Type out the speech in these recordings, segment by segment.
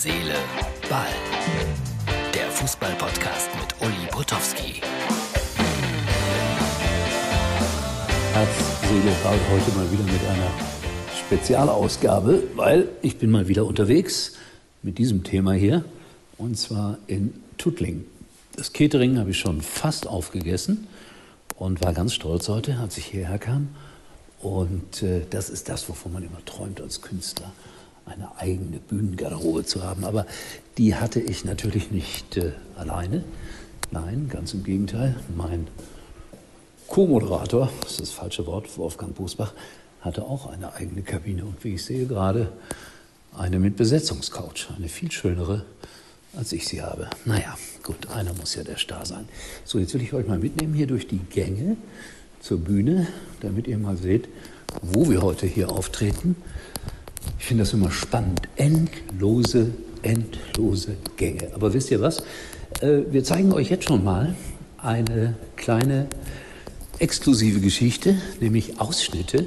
Seele, Ball. Der Fußball-Podcast mit Uli Potowski. Herz, Seele, Ball heute mal wieder mit einer Spezialausgabe, weil ich bin mal wieder unterwegs mit diesem Thema hier und zwar in Tuttling. Das Catering habe ich schon fast aufgegessen und war ganz stolz heute, als ich hierher kam. Und äh, das ist das, wovon man immer träumt als Künstler, eine eigene Bühnengarderobe zu haben. Aber die hatte ich natürlich nicht äh, alleine. Nein, ganz im Gegenteil. Mein Co-Moderator, das ist das falsche Wort, Wolfgang Busbach, hatte auch eine eigene Kabine. Und wie ich sehe gerade, eine mit Besetzungscouch, eine viel schönere, als ich sie habe. Naja, gut, einer muss ja der Star sein. So, jetzt will ich euch mal mitnehmen hier durch die Gänge zur Bühne, damit ihr mal seht, wo wir heute hier auftreten. Ich finde das immer spannend. Endlose, endlose Gänge. Aber wisst ihr was? Äh, wir zeigen euch jetzt schon mal eine kleine exklusive Geschichte, nämlich Ausschnitte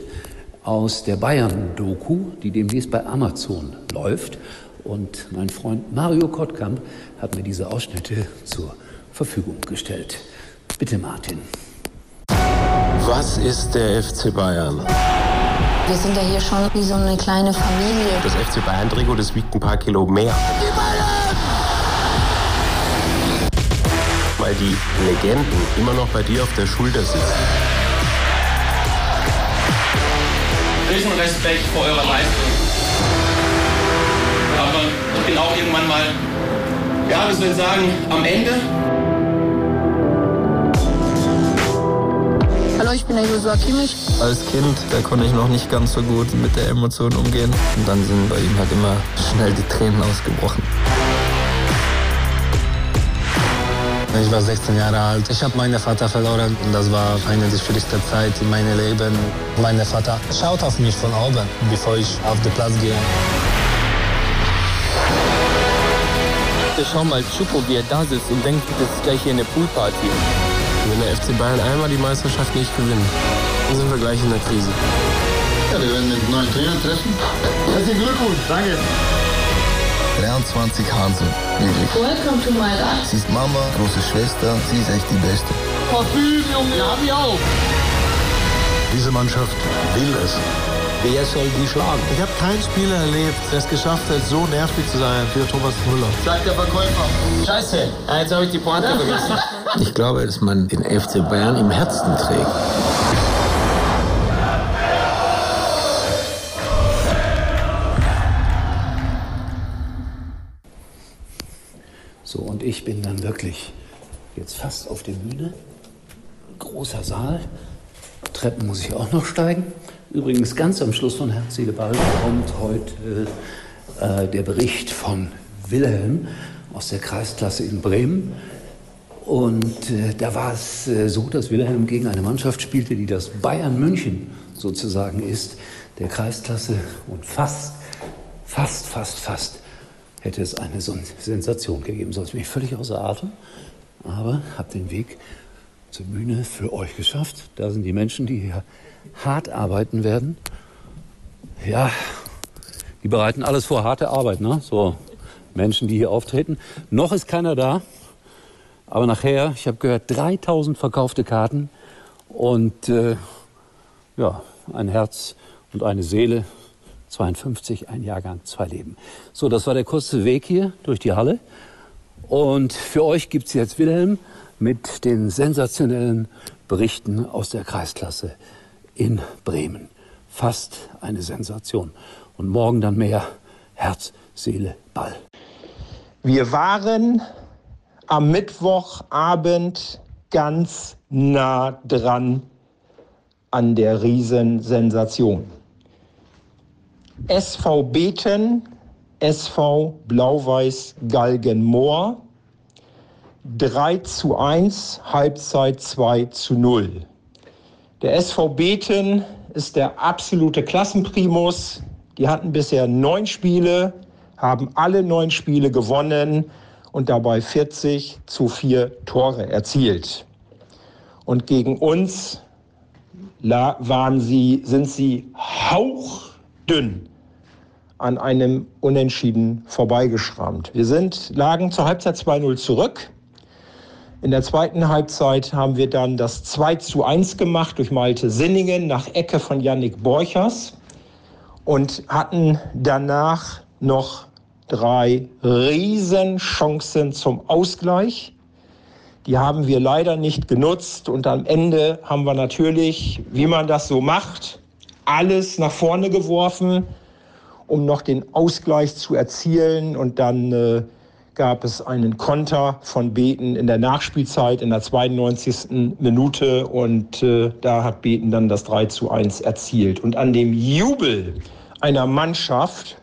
aus der Bayern-Doku, die demnächst bei Amazon läuft. Und mein Freund Mario Kottkamp hat mir diese Ausschnitte zur Verfügung gestellt. Bitte, Martin. Was ist der FC Bayern? Wir sind ja hier schon wie so eine kleine Familie. Das FC Bayern-Trikot, das wiegt ein paar Kilo mehr. Die Bayern! Weil die Legenden immer noch bei dir auf der Schulter sitzen. Riesen Respekt vor eurer Leistung. Aber ich bin auch irgendwann mal, ja, wie soll ich sagen, am Ende. Josua Kimmich. Als Kind, da konnte ich noch nicht ganz so gut mit der Emotion umgehen. Und dann sind bei ihm halt immer schnell die Tränen ausgebrochen. Ich war 16 Jahre alt. Ich habe meinen Vater verloren und das war eine der schwierigsten Zeit in meinem Leben. Mein Vater schaut auf mich von oben, bevor ich auf den Platz gehe. Schau mal, Chupo, wie er da sitzt und denkt, das ist gleich hier eine Poolparty. Wenn der FC Bayern einmal die Meisterschaft nicht gewinnt, dann sind wir gleich in der Krise. Ja, wir werden den neuen Trainer treffen. Herzlichen Glückwunsch, danke. 23 Hansen, wirklich. Welcome to my life. Sie ist Mama, große Schwester, sie ist echt die Beste. Junge, hab ich auch. Diese Mannschaft will es. Wer soll die schlagen? Ich habe keinen Spieler erlebt, der es geschafft hat, so nervig zu sein wie Thomas Müller. Sagt der Verkäufer. Scheiße, jetzt habe ich die Pointe vergessen. Ich glaube, dass man den FC Bayern im Herzen trägt. So, und ich bin dann wirklich jetzt fast auf der Bühne. Großer Saal. Treppen muss ich auch noch steigen. Übrigens, ganz am Schluss von Herz, Seele, Ball kommt heute äh, der Bericht von Wilhelm aus der Kreisklasse in Bremen. Und äh, da war es äh, so, dass Wilhelm gegen eine Mannschaft spielte, die das Bayern München sozusagen ist, der Kreisklasse. Und fast, fast, fast, fast hätte es eine Sensation gegeben. Sonst bin ich völlig außer Atem. Aber habe den Weg zur Bühne für euch geschafft. Da sind die Menschen, die hier hart arbeiten werden. Ja, die bereiten alles vor, harte Arbeit, ne? So Menschen, die hier auftreten. Noch ist keiner da. Aber nachher, ich habe gehört, 3000 verkaufte Karten und äh, ja, ein Herz und eine Seele, 52, ein Jahrgang, zwei Leben. So, das war der kurze Weg hier durch die Halle. Und für euch gibt's jetzt Wilhelm mit den sensationellen Berichten aus der Kreisklasse in Bremen. Fast eine Sensation. Und morgen dann mehr Herz, Seele, Ball. Wir waren am Mittwochabend ganz nah dran an der Riesensensation. SV Beten, SV Blau-Weiß Galgenmoor, 3 zu 1, Halbzeit 2 zu 0. Der SV Beten ist der absolute Klassenprimus. Die hatten bisher neun Spiele, haben alle neun Spiele gewonnen und dabei 40 zu 4 Tore erzielt. Und gegen uns waren sie, sind sie hauchdünn an einem Unentschieden vorbeigeschrammt. Wir sind, lagen zur Halbzeit 2-0 zurück. In der zweiten Halbzeit haben wir dann das 2 zu 1 gemacht durch Malte Sinningen nach Ecke von Yannick Borchers und hatten danach noch drei Riesenchancen zum Ausgleich. Die haben wir leider nicht genutzt und am Ende haben wir natürlich, wie man das so macht, alles nach vorne geworfen, um noch den Ausgleich zu erzielen. Und dann äh, gab es einen Konter von Beten in der Nachspielzeit in der 92. Minute und äh, da hat Beten dann das 3 zu 1 erzielt. Und an dem Jubel einer Mannschaft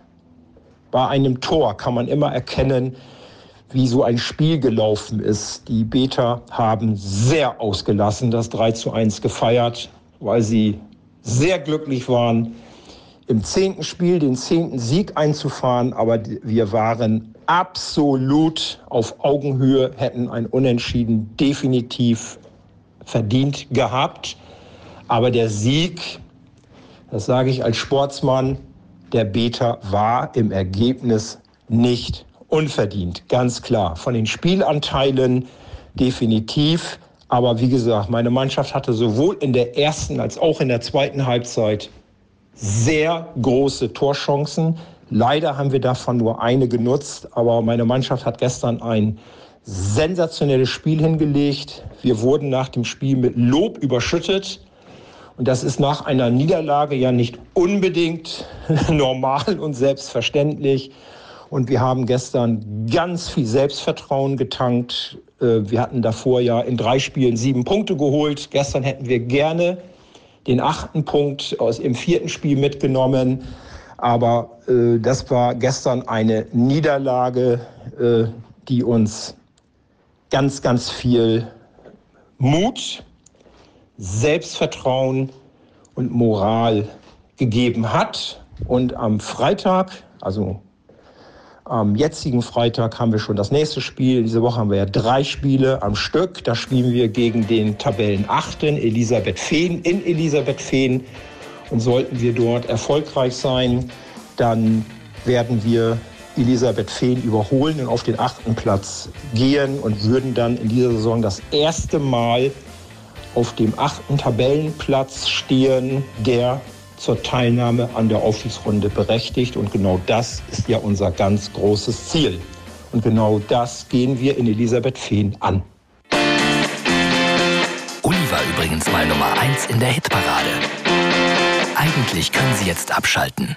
bei einem Tor kann man immer erkennen, wie so ein Spiel gelaufen ist. Die Beter haben sehr ausgelassen das 3 zu 1 gefeiert, weil sie sehr glücklich waren, im zehnten Spiel den zehnten Sieg einzufahren. Aber wir waren absolut auf Augenhöhe, hätten ein Unentschieden definitiv verdient gehabt. Aber der Sieg, das sage ich als Sportsmann, der Beter war im Ergebnis nicht unverdient, ganz klar. Von den Spielanteilen definitiv. Aber wie gesagt, meine Mannschaft hatte sowohl in der ersten als auch in der zweiten Halbzeit sehr große Torchancen. Leider haben wir davon nur eine genutzt, aber meine Mannschaft hat gestern ein sensationelles Spiel hingelegt. Wir wurden nach dem Spiel mit Lob überschüttet. Und das ist nach einer Niederlage ja nicht unbedingt normal und selbstverständlich. Und wir haben gestern ganz viel Selbstvertrauen getankt. Äh, wir hatten davor ja in drei Spielen sieben Punkte geholt. Gestern hätten wir gerne den achten Punkt aus im vierten Spiel mitgenommen. Aber äh, das war gestern eine Niederlage, äh, die uns ganz, ganz viel Mut, Selbstvertrauen und Moral gegeben hat. Und am Freitag, also am jetzigen Freitag haben wir schon das nächste Spiel. Diese Woche haben wir ja drei Spiele am Stück. Da spielen wir gegen den Tabellenachten Elisabeth Fehn in Elisabeth Fehn. Und sollten wir dort erfolgreich sein, dann werden wir Elisabeth Fehn überholen und auf den achten Platz gehen und würden dann in dieser Saison das erste Mal auf dem achten Tabellenplatz stehen, der zur Teilnahme an der Aufstiegsrunde berechtigt. Und genau das ist ja unser ganz großes Ziel. Und genau das gehen wir in Elisabeth Fehn an. Uli war übrigens mal Nummer 1 in der Hitparade. Eigentlich können Sie jetzt abschalten.